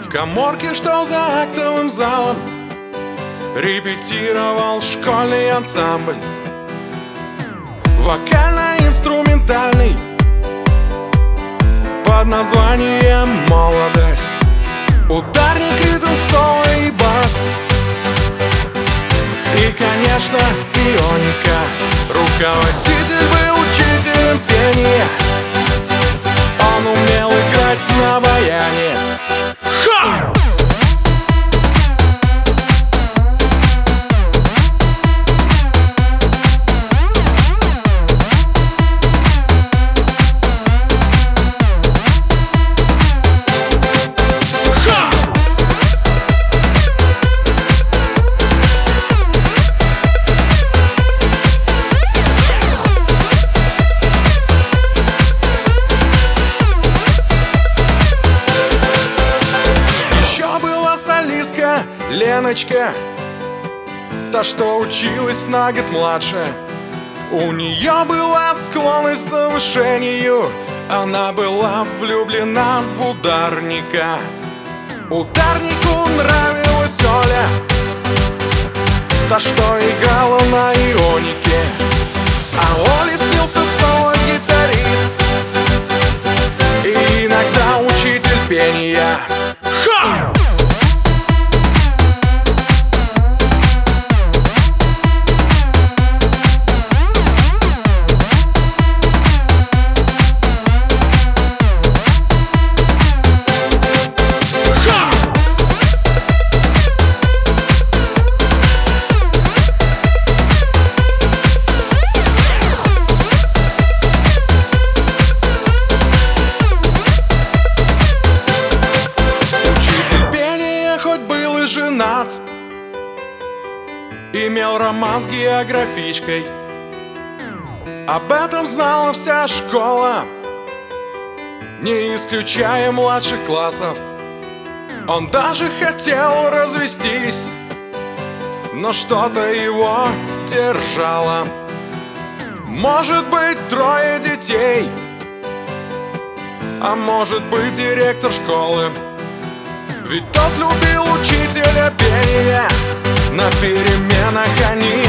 В коморке, что за актовым залом Репетировал школьный ансамбль. Вокально-инструментальный Под названием «Молодость» Ударник, соло и бас. И, конечно, ионика Руководитель был учителем пения Леночка Та, что училась на год младше. У нее была склонность к завышению. Она была влюблена в ударника. Ударнику нравилась Оля. Та, что играла на ионике. А Оле снился соло-гитарист И иногда учитель пения. Ха! Женат Имел роман с географичкой. Об этом знала вся школа. Не исключая младших классов. Он даже хотел развестись. Но что-то его держало. Может быть трое детей. А может быть директор школы. Ведь тот любил учителя пения На переменах они